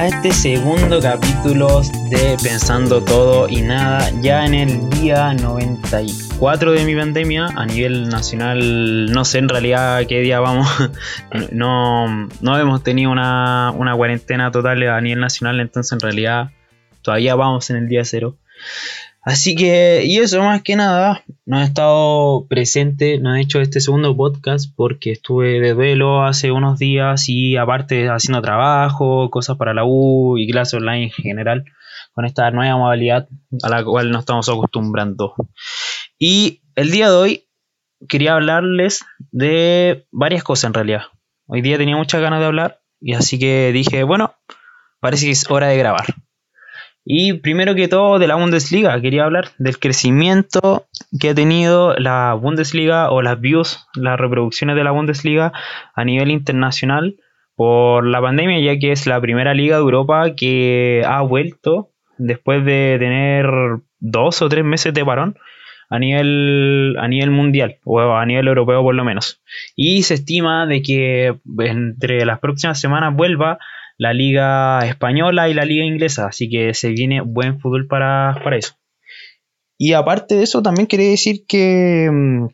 A este segundo capítulo de Pensando Todo y Nada, ya en el día 94 de mi pandemia a nivel nacional, no sé en realidad qué día vamos, no, no hemos tenido una, una cuarentena total a nivel nacional, entonces en realidad todavía vamos en el día cero. Así que, y eso más que nada, no he estado presente, no he hecho este segundo podcast porque estuve de duelo hace unos días y aparte haciendo trabajo, cosas para la U y clases online en general, con esta nueva modalidad a la cual nos estamos acostumbrando. Y el día de hoy quería hablarles de varias cosas en realidad. Hoy día tenía muchas ganas de hablar y así que dije, bueno, parece que es hora de grabar. Y primero que todo de la Bundesliga, quería hablar del crecimiento que ha tenido la Bundesliga o las views, las reproducciones de la Bundesliga a nivel internacional por la pandemia, ya que es la primera liga de Europa que ha vuelto después de tener dos o tres meses de parón a nivel, a nivel mundial o a nivel europeo por lo menos. Y se estima de que entre las próximas semanas vuelva la liga española y la liga inglesa, así que se viene buen fútbol para, eso. Y aparte de eso, también quería decir que mm,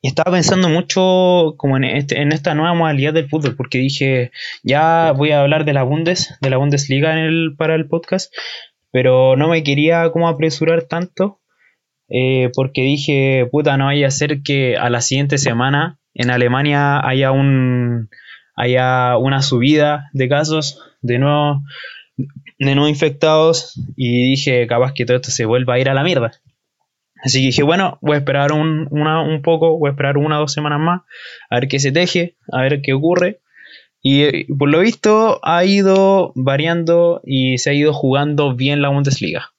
estaba pensando mucho como en, este, en esta nueva modalidad del fútbol, porque dije, ya voy a hablar de la Bundes, de la Bundesliga en el, para el podcast, pero no me quería como apresurar tanto, eh, porque dije, puta, no vaya a ser que a la siguiente semana en Alemania haya un haya una subida de casos de nuevo, de infectados y dije capaz que todo esto se vuelva a ir a la mierda. Así que dije, bueno, voy a esperar un, un poco, voy a esperar una o dos semanas más, a ver qué se teje, a ver qué ocurre. Y eh, por lo visto ha ido variando y se ha ido jugando bien la Bundesliga.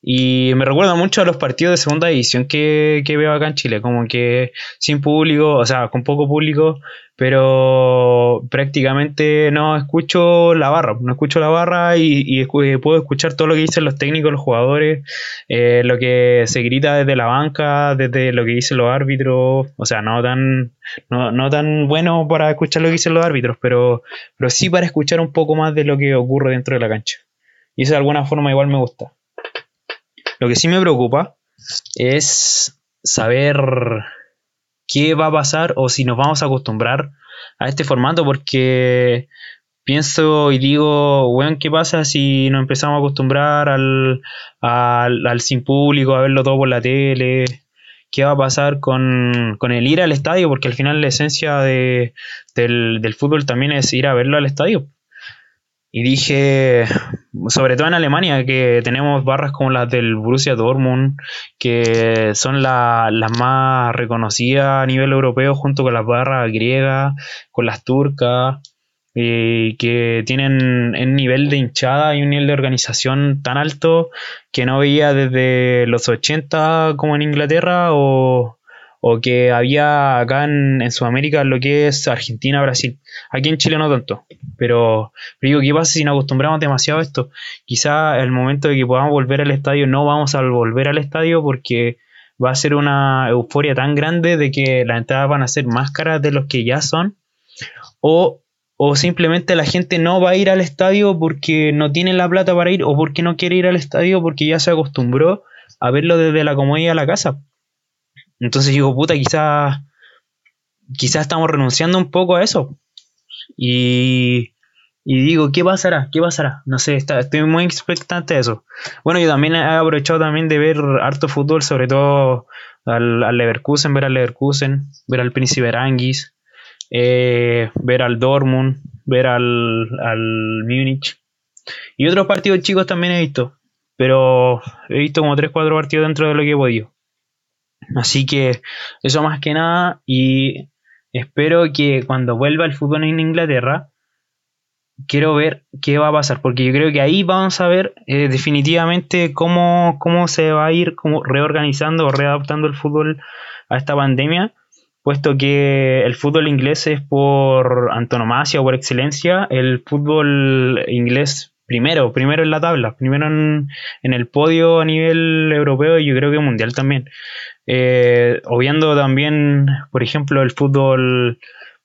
Y me recuerda mucho a los partidos de segunda división que, que, veo acá en Chile, como que sin público, o sea, con poco público, pero prácticamente no escucho la barra, no escucho la barra y, puedo escuchar todo lo que dicen los técnicos, los jugadores, eh, lo que se grita desde la banca, desde lo que dicen los árbitros, o sea, no tan, no, no tan bueno para escuchar lo que dicen los árbitros, pero, pero sí para escuchar un poco más de lo que ocurre dentro de la cancha. Y eso de alguna forma igual me gusta. Lo que sí me preocupa es saber qué va a pasar o si nos vamos a acostumbrar a este formato porque pienso y digo, bueno, ¿qué pasa si nos empezamos a acostumbrar al, al, sin público, a verlo todo por la tele? ¿Qué va a pasar con, el ir al estadio? Porque al final la esencia de, del, del fútbol también es ir a verlo al estadio. Y dije, sobre todo en Alemania, que tenemos barras como las del Borussia Dortmund, que son las más reconocidas a nivel europeo, junto con las barras griegas, con las turcas, y que tienen un nivel de hinchada y un nivel de organización tan alto que no veía desde los 80 como en Inglaterra o, o que había acá en, Sudamérica lo que es Argentina, Brasil. Aquí en Chile no tanto, pero, digo, ¿qué pasa si nos acostumbramos demasiado a esto? Quizá el momento de que podamos volver al estadio no vamos a volver al estadio porque va a ser una euforia tan grande de que las entradas van a ser más caras de los que ya son, o, o simplemente la gente no va a ir al estadio porque no tiene la plata para ir, o porque no quiere ir al estadio porque ya se acostumbró a verlo desde la comodidad de la casa. Entonces digo, puta, quizás quizás estamos renunciando un poco a eso. Y, digo, ¿qué pasará? ¿Qué pasará? No sé, estoy muy expectante de eso. Bueno, yo también he aprovechado también de ver harto fútbol, sobre todo al, Leverkusen, ver al Leverkusen, ver al Príncipe Aranguis, eh, ver al Dortmund, ver al, al Múnich. Y otros partidos chicos también he visto. Pero he visto como 3-4 partidos dentro de lo que he podido. Así que eso más que nada y espero que cuando vuelva el fútbol en Inglaterra, quiero ver qué va a pasar, porque yo creo que ahí vamos a ver eh, definitivamente cómo, cómo se va a ir como reorganizando o readaptando el fútbol a esta pandemia, puesto que el fútbol inglés es por antonomasia o por excelencia el fútbol inglés primero, primero en la tabla, primero en, en el podio a nivel europeo y yo creo que mundial también. Eh, obviando también, por ejemplo, el fútbol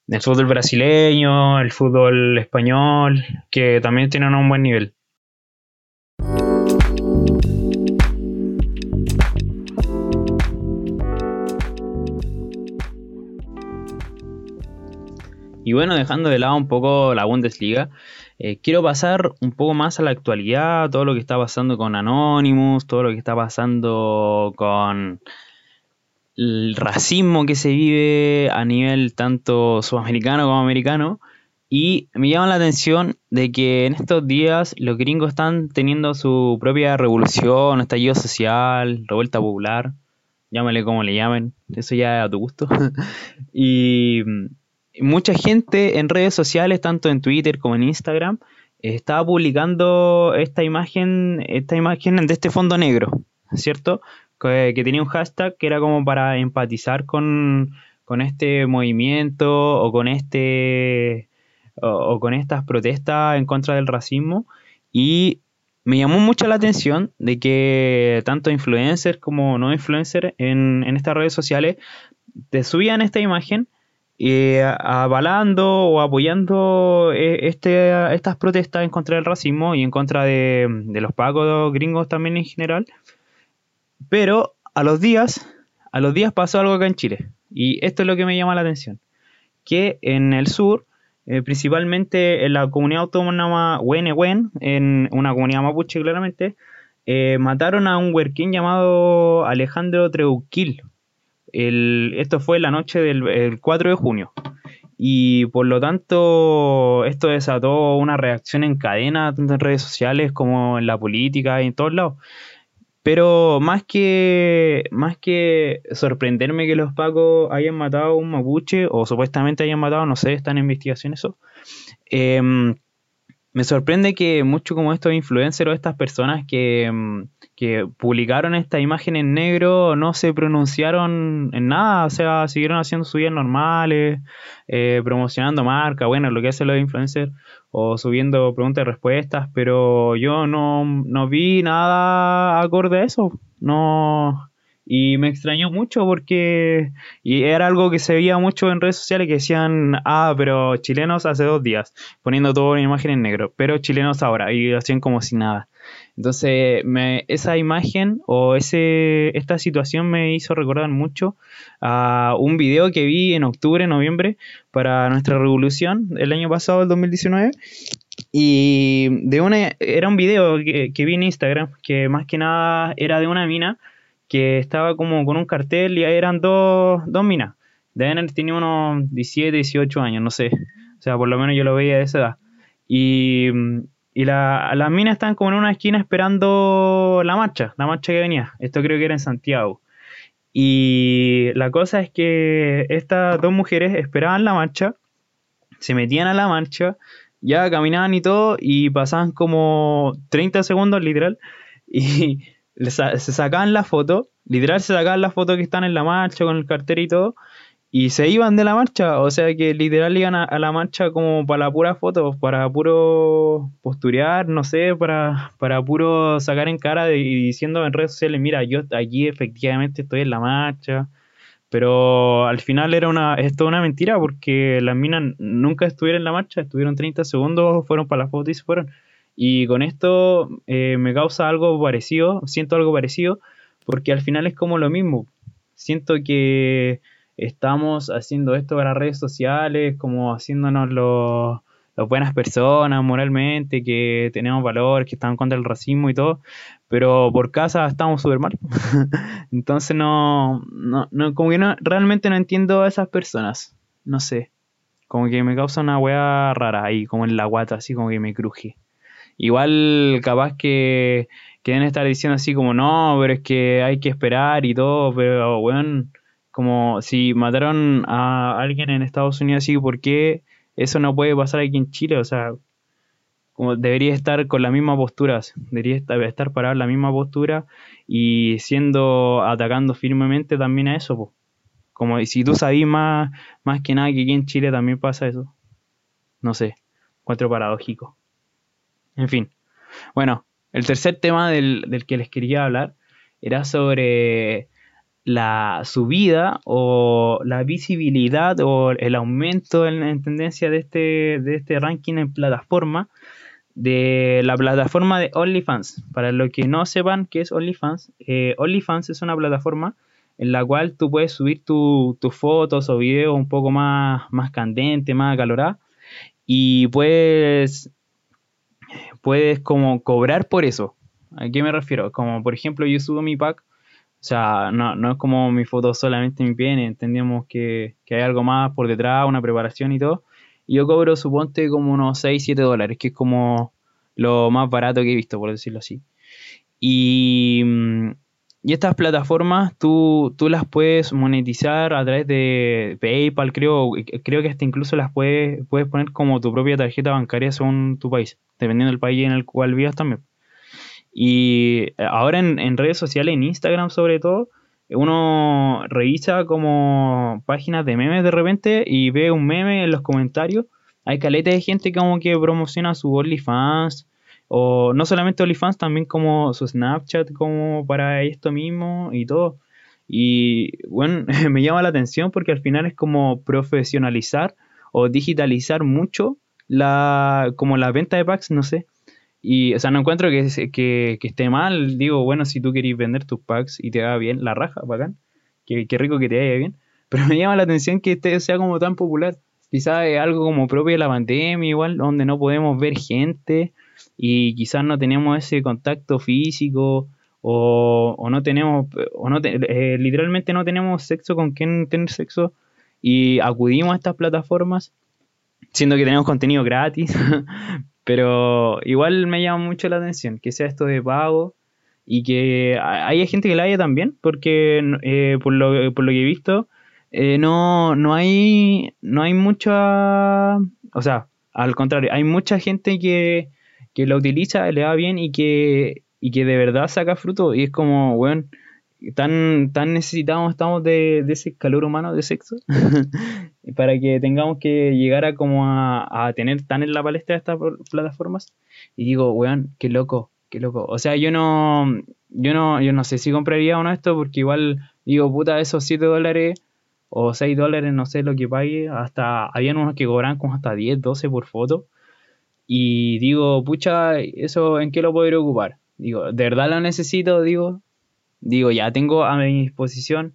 el fútbol brasileño, el fútbol español, que también tienen un buen nivel. Y bueno, dejando de lado un poco la Bundesliga, eh, quiero pasar un poco más a la actualidad, todo lo que está pasando con Anonymous, todo lo que está pasando con el racismo que se vive a nivel tanto sudamericano como americano. Y me llama la atención de que en estos días los gringos están teniendo su propia revolución, estallido social, revuelta popular, llámale como le llamen, eso ya es a tu gusto. y mucha gente en redes sociales, tanto en Twitter como en Instagram, estaba publicando esta imagen, esta imagen de este fondo negro, ¿cierto? Que, tenía un hashtag que era como para empatizar con, este movimiento o con este o, con estas protestas en contra del racismo y me llamó mucho la atención de que tanto influencers como no influencers en, en estas redes sociales te subían esta imagen eh, avalando o apoyando eh, este, estas protestas en contra del racismo y en contra de, los pagos gringos también en general. Pero a los días, a los días pasó algo acá en Chile. Y esto es lo que me llama la atención. Que en el sur, eh, principalmente en la comunidad autónoma Huenehuen, en una comunidad mapuche claramente, mataron a un huerquín llamado Alejandro Treuquil, esto fue la noche del 4 de junio. Y por lo tanto, esto desató una reacción en cadena, tanto en redes sociales como en la política y en todos lados. Pero más que, más que sorprenderme que los pacos hayan matado a un mapuche, o supuestamente hayan matado, no sé, están en investigación eso, em, me sorprende que mucho como estos influencers o estas personas que, em, que publicaron esta imagen en negro no se pronunciaron en nada, o sea, siguieron haciendo sus vidas normales, eh, promocionando marca, bueno, lo que hacen los influencers, o subiendo preguntas y respuestas, pero yo no, no vi nada acorde a eso, no... Y me extrañó mucho porque y era algo que se veía mucho en redes sociales que decían, ah, pero chilenos hace dos días, poniendo todo en imagen en negro, pero chilenos ahora, y hacían como si nada. Entonces, me, esa imagen o ese, esta situación me hizo recordar mucho a un video que vi en octubre, noviembre, para nuestra revolución el año pasado, el 2019. Y de una, era un video que, vi en Instagram, que más que nada era de una mina que estaba como con un cartel y eran dos, dos minas. Deben tenía unos 17, 18 años, no sé. O sea, por lo menos yo lo veía de esa edad. Y y la, las minas estaban como en una esquina esperando la marcha, la marcha que venía. Esto creo que era en Santiago. Y la cosa es que estas dos mujeres esperaban la marcha, se metían a la marcha, ya caminaban y todo, y pasaban como 30 segundos literal, y se sacaban la foto, literal se sacaban la foto que están en la marcha con el cartel y todo, y se iban de la marcha, o sea que literal iban a, la marcha como para la pura foto, para puro posturear, no sé, para, para puro sacar en cara y diciendo en redes sociales, mira, yo aquí efectivamente estoy en la marcha, pero al final era una, es toda una mentira porque las minas nunca estuvieron en la marcha, estuvieron 30 segundos, fueron para la foto y se fueron. Y con esto eh, me causa algo parecido, siento algo parecido, porque al final es como lo mismo. Siento que estamos haciendo esto para redes sociales, como haciéndonos los, buenas personas moralmente, que tenemos valor, que estamos contra el racismo y todo, pero por casa estamos súper mal. Entonces no, no, no, como que no, realmente no entiendo a esas personas, no sé, como que me causa una weá rara ahí, como en la guata, así como que me cruje. Igual capaz que, deben estar diciendo así como, no, pero es que hay que esperar y todo, pero bueno como si mataron a alguien en Estados Unidos así, ¿por qué eso no puede pasar aquí en Chile? O sea, como debería estar con la misma postura, debería estar, parado en la misma postura y siendo atacando firmemente también a eso. Como si tú sabías más, más que nada que aquí en Chile también pasa eso. No sé, encuentro paradójico. En fin. Bueno, el tercer tema del, del que les quería hablar era sobre la subida o la visibilidad o el aumento en, tendencia de este, de este ranking en plataforma de la plataforma de OnlyFans. Para los que no sepan qué es OnlyFans, eh, OnlyFans es una plataforma en la cual tú puedes subir tus fotos o videos un poco más, más candentes, más acaloradas y puedes, puedes como cobrar por eso. ¿A qué me refiero? Como por ejemplo yo subo mi pack o sea, no, es como mi foto solamente mi pene, entendemos que, hay algo más por detrás, una preparación y todo. Y yo cobro, suponte, como unos 6, 7 dólares, que es como lo más barato que he visto, por decirlo así. Y, mm, y estas plataformas tú, tú las puedes monetizar a través de PayPal, creo, creo que hasta incluso las puedes, puedes poner como tu propia tarjeta bancaria según tu país, dependiendo del país en el cual vivas también. Y ahora en, redes sociales, en Instagram sobre todo, uno revisa como páginas de memes de repente y ve un meme en los comentarios. Hay caletas de gente como que promociona su OnlyFans o no solamente OnlyFans, también como su Snapchat como para esto mismo y todo. Y bueno, me llama la atención porque al final es como profesionalizar o digitalizar mucho la como la venta de packs, no sé. Y, o sea, no encuentro que, que, esté mal. Digo, bueno, si tú querés vender tus packs y te va bien, la raja, bacán. Qué, qué rico que te vaya bien. Pero me llama la atención que este sea como tan popular. Quizás es algo como propio de la pandemia, igual, donde no podemos ver gente y quizás no tenemos ese contacto físico o, o no tenemos, o no eh, literalmente no tenemos sexo con quien tener sexo y acudimos a estas plataformas, siendo que tenemos contenido gratis, Pero igual me llama mucho la atención que sea esto de pago y que haya gente que la haya también, porque eh, por, lo, por lo que he visto, eh, no, no, hay, no hay mucha... O sea, al contrario, hay mucha gente que, que la utiliza, le va bien y que, y que de verdad saca fruto y es como, bueno, tan, tan necesitados estamos de, ese calor humano de sexo para que tengamos que llegar a como a, tener tan en la palestra estas plataformas y digo, weón, qué loco, qué loco. O sea, yo no, yo no, yo no sé si compraría uno de estos porque igual digo, puta, esos 7 dólares o 6 dólares, no sé lo que pague, hasta, habían unos que cobran como hasta 10, 12 por foto. Y digo, pucha, ¿eso en qué lo podría ocupar? Digo, ¿de verdad lo necesito? Digo, digo, ya tengo a mi disposición,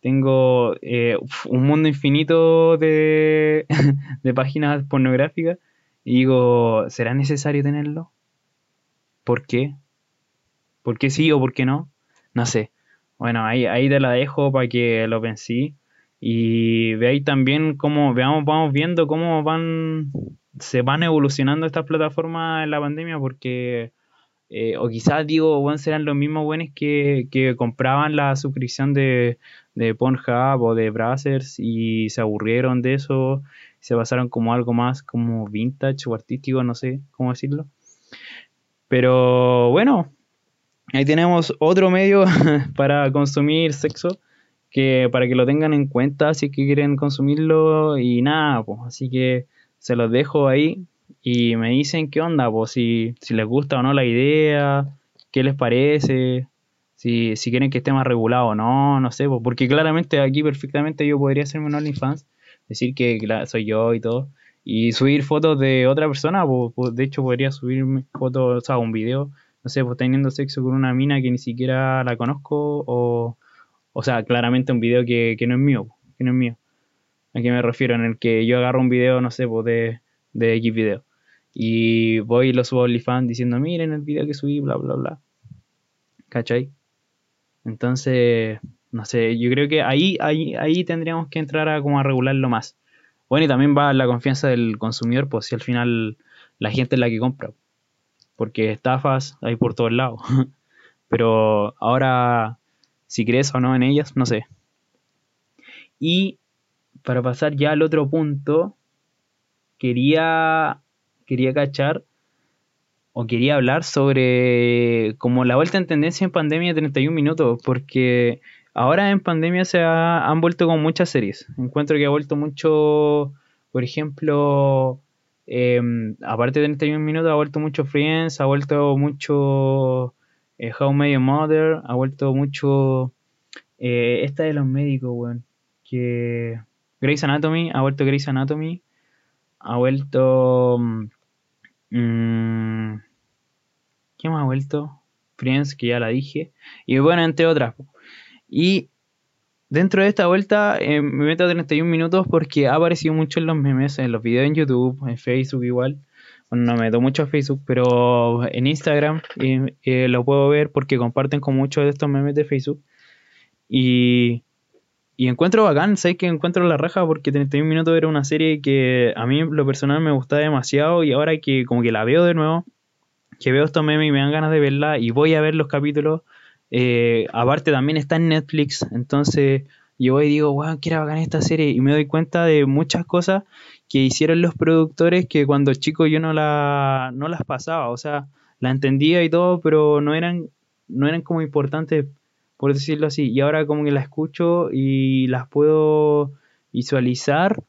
tengo eh, un mundo infinito de, de páginas pornográficas digo, ¿será necesario tenerlo? ¿Por qué? ¿Por qué sí o por qué no? No sé. Bueno, ahí, ahí te la dejo para que lo pensé. Y veáis también cómo, veamos, vamos viendo cómo van, se van evolucionando estas plataformas en la pandemia, porque eh, o quizás digo, bueno, serán los mismos buenos que, compraban la suscripción de, de Pornhub o de Brazzers y se aburrieron de eso, se pasaron como algo más como vintage o artístico, no sé cómo decirlo. Pero bueno, ahí tenemos otro medio para consumir sexo, que para que lo tengan en cuenta si es que quieren consumirlo y nada, pues así que se los dejo ahí y me dicen qué onda, si, si les gusta o no la idea, qué les parece, si, si quieren que esté más regulado o no, no sé, pues, porque claramente aquí perfectamente yo podría hacerme un OnlyFans, decir que soy yo y todo, y subir fotos de otra persona, de hecho podría subir fotos, o sea, un video, no sé, pues teniendo sexo con una mina que ni siquiera la conozco, o, o sea, claramente un video que, que no es mío, que no es mío. ¿A qué me refiero? En el que yo agarro un video, no sé, pues de, de X video y voy y lo subo a OnlyFans diciendo, miren el video que subí, bla, bla, bla. ¿Cachai? Entonces, no sé, yo creo que ahí, ahí, ahí tendríamos que entrar a como regularlo más. Bueno, y también va la confianza del consumidor, pues si al final la gente es la que compra. Porque estafas hay por todos lados. Pero ahora, si crees o no en ellas, no sé. Y para pasar ya al otro punto, quería quería cachar o quería hablar sobre como la vuelta en tendencia en pandemia de 31 minutos, porque ahora en pandemia se han vuelto con muchas series. Encuentro que ha vuelto mucho, por ejemplo, em, aparte de 31 minutos, ha vuelto mucho Friends, ha vuelto mucho eh, How May Your Mother, ha vuelto mucho Eh, esta de los médicos, weón. Que. Grey's Anatomy, ha vuelto Grey's Anatomy. Ha vuelto. Mmm, ¿Qué más ha vuelto? Friends, que ya la dije. Y bueno, entre otras. Y dentro de esta vuelta eh, me meto a 31 minutos porque ha aparecido mucho en los memes, en los videos en YouTube, en Facebook igual. Bueno, no me meto mucho a Facebook, pero en Instagram eh, eh, lo puedo ver porque comparten con muchos de estos memes de Facebook. Y, y encuentro bacán, sé que encuentro la raja porque 31 minutos era una serie que a mí lo personal me gustaba demasiado y ahora que como que la veo de nuevo, que veo estos memes y me dan ganas de verla y voy a ver los capítulos. Eh, aparte también está en Netflix, entonces yo voy y digo, wow, quiero bacán esta serie y me doy cuenta de muchas cosas que hicieron los productores que cuando chico yo no, la, no las pasaba, o sea, la entendía y todo, pero no eran, no eran como importantes por decirlo así. Y ahora como que la escucho y las puedo visualizar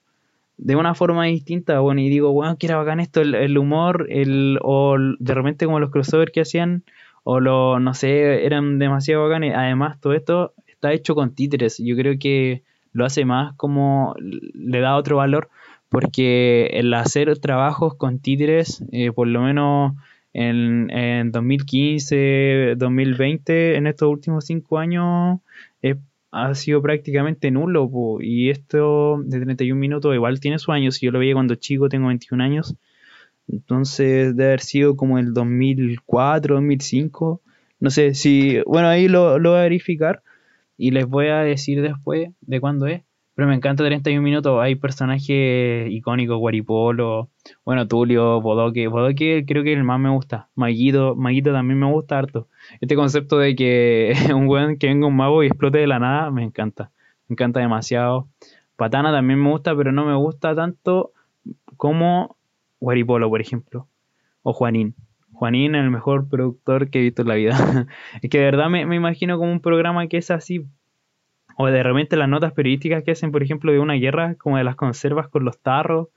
de una forma distinta, bueno, y digo, bueno, que era bacán esto, el, humor, el, o de repente como los crossovers que hacían, o lo, no sé, eran demasiado bacanes. Además, todo esto está hecho con títeres. Yo creo que lo hace más como, le da otro valor, porque el hacer trabajos con títeres, eh, por lo menos en, en 2015, 2020, en estos últimos cinco años, ha sido prácticamente nulo. y esto de 31 minutos igual tiene sus años. Yo lo veía cuando chico, tengo 21 años. Entonces debe haber sido como el 2004, 2005. No sé si... Bueno, ahí lo, lo voy a verificar y les voy a decir después de cuándo es. Pero me encanta 31 minutos. Hay personajes icónicos, Guaripolo, bueno, Tulio, Bodoque. Bodoque creo que el más me gusta. Maguito, Maguito también me gusta harto. Este concepto de que un weón que venga un mago y explote de la nada, me encanta. Me encanta demasiado. Patana también me gusta, pero no me gusta tanto como Guaripolo, por ejemplo. O Juanín. Juanín es el mejor productor que he visto en la vida. es que de verdad me, me imagino como un programa que es así o de repente las notas periodísticas que hacen, por ejemplo, de una guerra, como de las conservas con los tarros.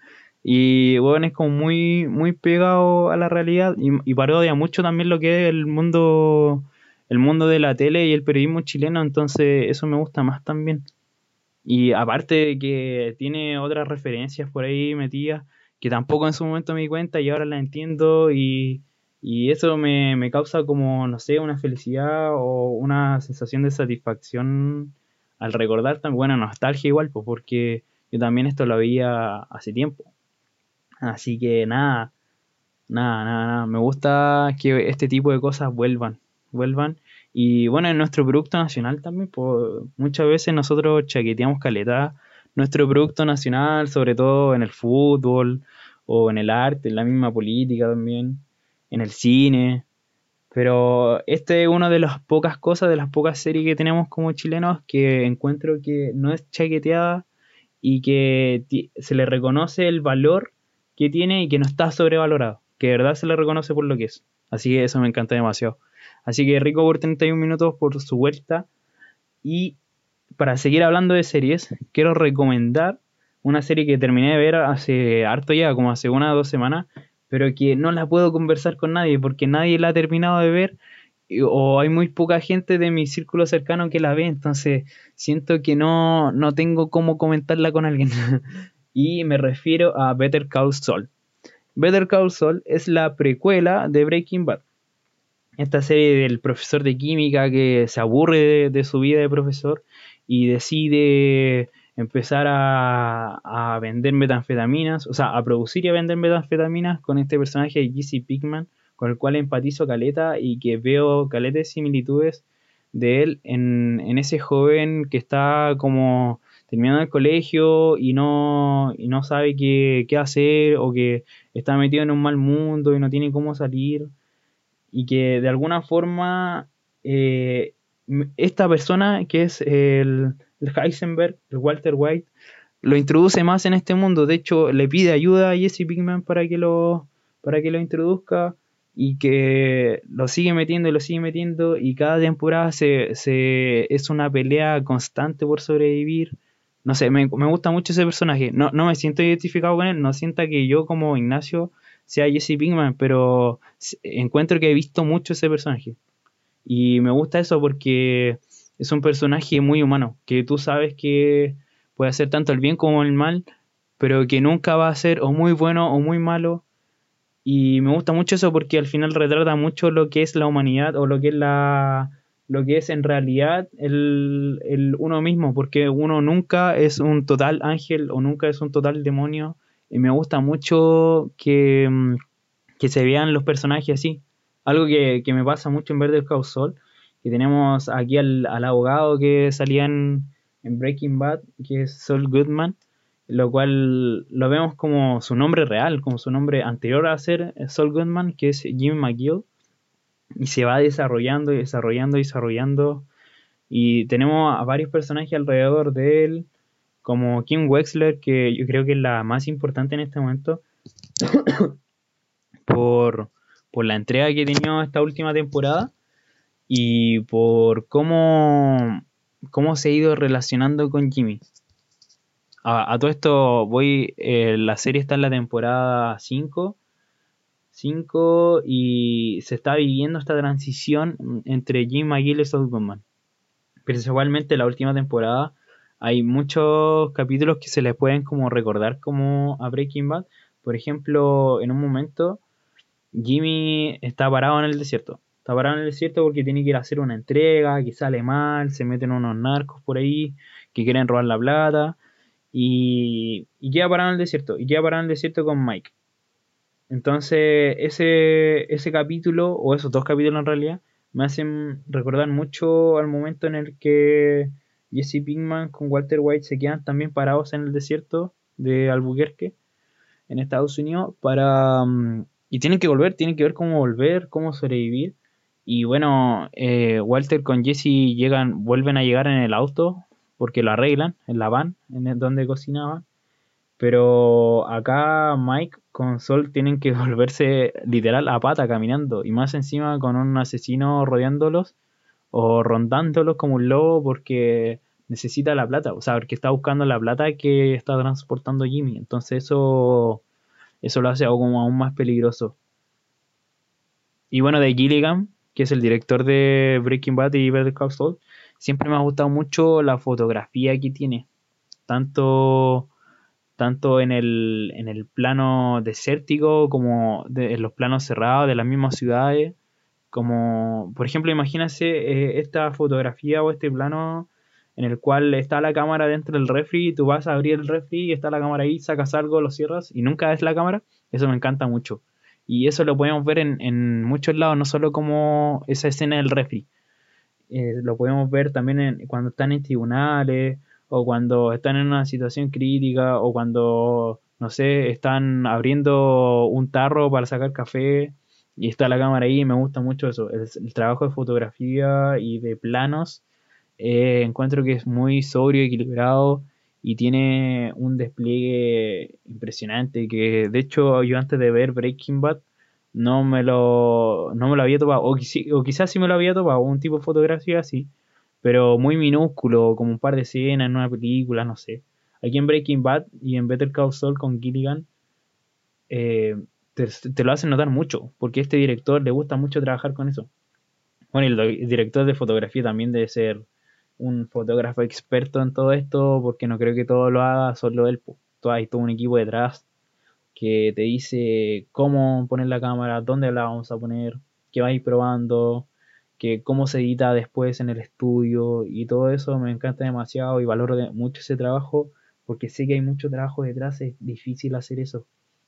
Y bueno, es como muy, muy pegado a la realidad y, y parodia mucho también lo que es el mundo, el mundo de la tele y el periodismo chileno, entonces eso me gusta más también. Y aparte de que tiene otras referencias por ahí metidas, que tampoco en su momento me di cuenta y ahora las entiendo y, y eso me, me causa como, no sé, una felicidad o una sensación de satisfacción al recordar también, buena nostalgia igual, pues porque yo también esto lo veía hace tiempo. Así que nada, nada, nada, nada. Me gusta que este tipo de cosas vuelvan, vuelvan. Y bueno, en nuestro producto nacional también, pues muchas veces nosotros chaqueteamos caleta nuestro producto nacional, sobre todo en el fútbol o en el arte, en la misma política también, en el cine. Pero este es una de las pocas cosas, de las pocas series que tenemos como chilenos que encuentro que no es chaqueteada y que se le reconoce el valor que tiene y que no está sobrevalorado. Que de verdad se le reconoce por lo que es. Así que eso me encanta demasiado. Así que rico por 31 minutos por su vuelta. Y para seguir hablando de series, quiero recomendar una serie que terminé de ver hace harto ya, como hace una o dos semanas, pero que no la puedo conversar con nadie porque nadie la ha terminado de ver o hay muy poca gente de mi círculo cercano que la ve, entonces siento que no, no tengo cómo comentarla con alguien. y me refiero a Better Call Saul. Better Call Saul es la precuela de Breaking Bad. Esta serie del profesor de química que se aburre de su vida de profesor y decide empezar a, vender metanfetaminas, o sea, a producir y a vender metanfetaminas con este personaje de Jesse Pickman, con el cual empatizo caleta y que veo caletes similitudes de él en, ese joven que está como terminando el colegio y no, y no sabe qué, hacer o que está metido en un mal mundo y no tiene cómo salir. Y que de alguna forma eh, esta persona que es el el Heisenberg, el Walter White, lo introduce más en este mundo. De hecho, le pide ayuda a Jesse Pinkman para que lo, para que lo introduzca y que lo sigue metiendo y lo sigue metiendo y cada temporada se, se, es una pelea constante por sobrevivir. No sé, me, gusta mucho ese personaje. No, no me siento identificado con él, no sienta que yo como Ignacio sea Jesse Pinkman, pero encuentro que he visto mucho ese personaje. Y me gusta eso porque es un personaje muy humano, que tú sabes que puede hacer tanto el bien como el mal, pero que nunca va a ser o muy bueno o muy malo. Y me gusta mucho eso porque al final retrata mucho lo que es la humanidad o lo que es la lo que es en realidad el, el uno mismo, porque uno nunca es un total ángel o nunca es un total demonio. Y me gusta mucho que, mm, que se vean los personajes así. Algo que, me pasa mucho en Verde Call Que tenemos aquí al, abogado que salía en, Breaking Bad, que es Saul Goodman, lo cual lo vemos como su nombre real, como su nombre anterior a ser Saul Goodman, que es Jimmy McGill, y se va desarrollando y desarrollando y desarrollando, y tenemos a varios personajes alrededor de él, como Kim Wexler, que yo creo que es la más importante en este momento, por, por la entrega que he esta última temporada y por cómo, cómo se ha ido relacionando con Jimmy. A, todo esto voy, eh, la serie está en la temporada 5, 5 y se está viviendo esta transición entre Jim McGill y Saul Goodman. Principalmente la última temporada hay muchos capítulos que se les pueden como recordar como a Breaking Bad. Por ejemplo, en un momento Jimmy está parado en el desierto. Está parado en el desierto porque tiene que ir a hacer una entrega, que sale mal, se meten unos narcos por ahí que quieren robar la plata. Y, y queda parado en el desierto. Y queda parado en el desierto con Mike. Entonces, ese, ese capítulo, o esos dos capítulos en realidad, me hacen recordar mucho al momento en el que Jesse Pinkman con Walter White se quedan también parados en el desierto de Albuquerque, en Estados Unidos, para, mm, y tienen que volver, tienen que ver cómo volver, cómo sobrevivir. Y bueno, eh, Walter con Jesse llegan, vuelven a llegar en el auto porque lo arreglan, en la van, en donde cocinaban. Pero acá Mike con Sol tienen que volverse literal a pata caminando y más encima con un asesino rodeándolos o rondándolos como un lobo porque necesita la plata, o sea, porque está buscando la plata que está transportando Jimmy. Entonces eso eso lo hace aún más peligroso. Y bueno, de Gilligan, que es el director de Breaking Bad y Better Call Saul, siempre me ha gustado mucho la fotografía que tiene. Tanto, tanto en, el, en el plano desértico como en los planos cerrados de las mismas ciudades. Como, por ejemplo, imagínense eh, esta fotografía o este plano en el cual está la cámara dentro del refri y tú vas a abrir el refri y está la cámara ahí, sacas algo, lo cierras y nunca ves la cámara, eso me encanta mucho. Y eso lo podemos ver en, muchos lados, no solo como esa escena del refri. Eh, lo podemos ver también en, cuando están en tribunales o cuando están en una situación crítica o cuando, no sé, están abriendo un tarro para sacar café y está la cámara ahí. Me gusta mucho eso, el trabajo de fotografía y de planos eh, encuentro que es muy sobrio, equilibrado y tiene un despliegue impresionante que de hecho yo antes de ver Breaking Bad no me lo, no me lo había topado, o, quizás sí me lo había topado, un tipo de fotografía así, pero muy minúsculo, como un par de escenas en una película, no sé. Aquí en Breaking Bad y en Better Call Saul con Gilligan eh, te, te, lo hacen notar mucho, porque a este director le gusta mucho trabajar con eso. Bueno, y el director de fotografía también debe ser un fotógrafo experto en todo esto, porque no creo que todo lo haga solo él. Hay todo un equipo detrás que te dice cómo poner la cámara, dónde la vamos a poner, qué va a ir probando, que cómo se edita después en el estudio y todo eso me encanta demasiado y valoro mucho ese trabajo porque sé que hay mucho trabajo detrás, es difícil hacer eso,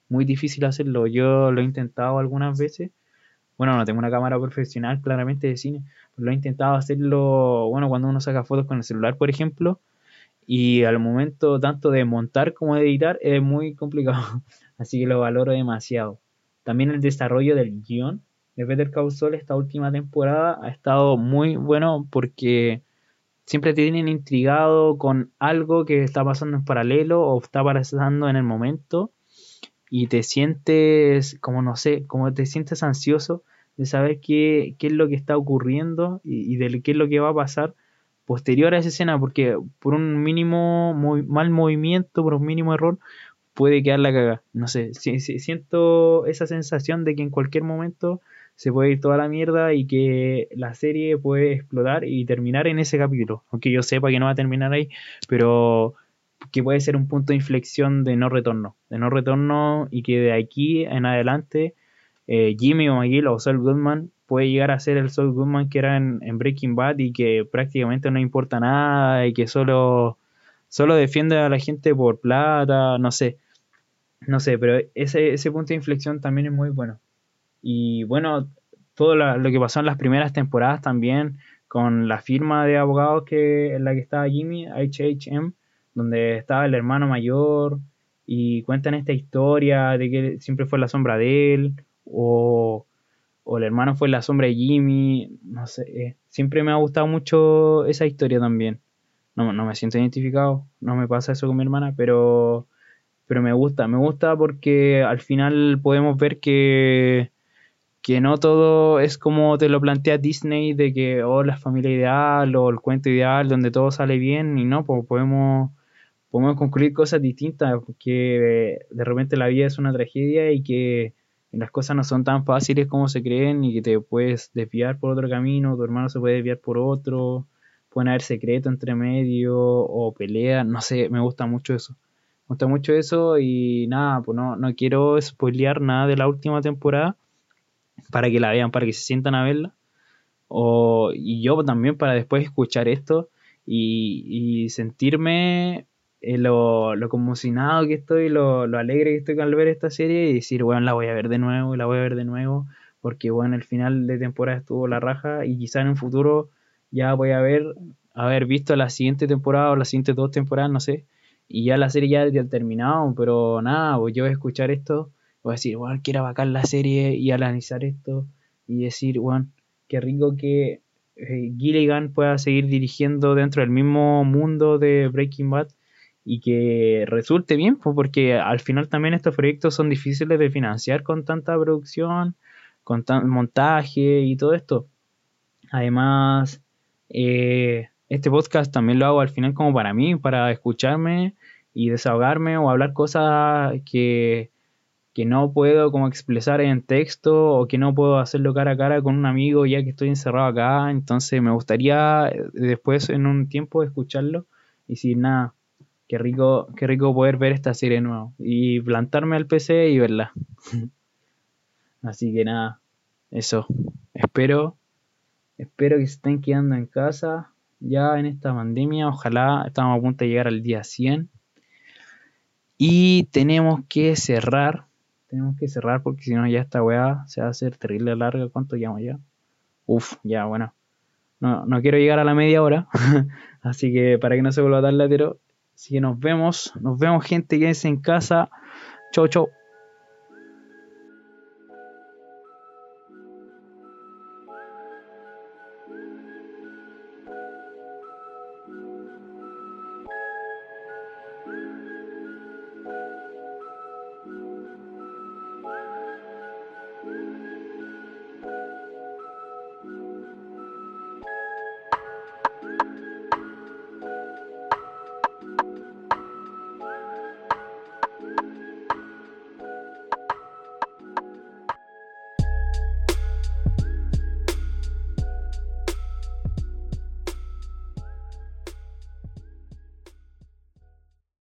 muy difícil hacerlo. Yo lo he intentado algunas veces bueno, no tengo una cámara profesional claramente de cine, pero lo he intentado hacerlo, bueno, cuando uno saca fotos con el celular, por ejemplo, y al momento tanto de montar como de editar es muy complicado, así que lo valoro demasiado. También el desarrollo del guion de Better Call Saul esta última temporada ha estado muy bueno porque siempre te tienen intrigado con algo que está pasando en paralelo o está pasando en el momento y te sientes como no sé, como te sientes ansioso de saber qué, qué es lo que está ocurriendo y, de qué es lo que va a pasar posterior a esa escena, porque por un mínimo mal movimiento, por un mínimo error, puede quedar la caga. No sé, si, siento esa sensación de que en cualquier momento se puede ir toda la mierda y que la serie puede explotar y terminar en ese capítulo. Aunque yo sepa que no va a terminar ahí, pero que puede ser un punto de inflexión de no retorno. De no retorno y que de aquí en adelante eh, Jimmy o McGill o Saul Goodman puede llegar a ser el Saul Goodman que era en, Breaking Bad y que prácticamente no importa nada y que solo, solo defiende a la gente por plata, no sé. No sé, pero ese, ese punto de inflexión también es muy bueno. Y bueno, todo lo que pasó en las primeras temporadas también, con la firma de abogados que, en la que estaba Jimmy, HHM, donde estaba el hermano mayor, y cuentan esta historia de que siempre fue la sombra de él, o, el hermano fue la sombra de Jimmy, no sé, eh, siempre me ha gustado mucho esa historia también. No, no me siento identificado, no me pasa eso con mi hermana, pero, pero me gusta, me gusta porque al final podemos ver que que no todo es como te lo plantea Disney de que oh la familia ideal o el cuento ideal donde todo sale bien y no pues podemos podemos concluir cosas distintas que de repente la vida es una tragedia y que las cosas no son tan fáciles como se creen y que te puedes desviar por otro camino tu hermano se puede desviar por otro pueden haber secretos entre medio o peleas no sé me gusta mucho eso me gusta mucho eso y nada pues no, no quiero spoilear nada de la última temporada para que la vean, para que se sientan a verla. O, y yo también para después escuchar esto y, sentirme eh, lo, lo, conmocionado que estoy, lo, lo, alegre que estoy al ver esta serie y decir, bueno, la voy a ver de nuevo, la voy a ver de nuevo, porque bueno, el final de temporada estuvo la raja y quizá en un futuro ya voy a ver, haber visto la siguiente temporada o las siguientes dos temporadas, no sé, y ya la serie ya ha terminado, pero nada, pues yo voy a escuchar esto voy a decir, bueno, quiero vacar la serie y analizar esto y decir, bueno, qué rico que eh, Gilligan pueda seguir dirigiendo dentro del mismo mundo de Breaking Bad y que resulte bien, pues, porque al final también estos proyectos son difíciles de financiar con tanta producción, con tan montaje y todo esto. Además, eh, este podcast también lo hago al final como para mí, para escucharme y desahogarme o hablar cosas que que no puedo como expresar en texto o que no puedo hacerlo cara a cara con un amigo ya que estoy encerrado acá. Entonces me gustaría eh, después en un tiempo escucharlo y decir, nada, qué rico, qué rico poder ver esta serie nueva y plantarme al PC y verla. Así que nada, eso. Espero, espero que se estén quedando en casa ya en esta pandemia. Ojalá estamos a punto de llegar al día 100. Y tenemos que cerrar tenemos que cerrar porque si no ya esta weá se va a hacer terrible larga. ¿Cuánto llamo ya? Uf, ya, bueno. No, no quiero llegar a la media hora. Así que para que no se vuelva tan latero. Así que nos vemos. Nos vemos gente. Quédense en casa. Chau, chau.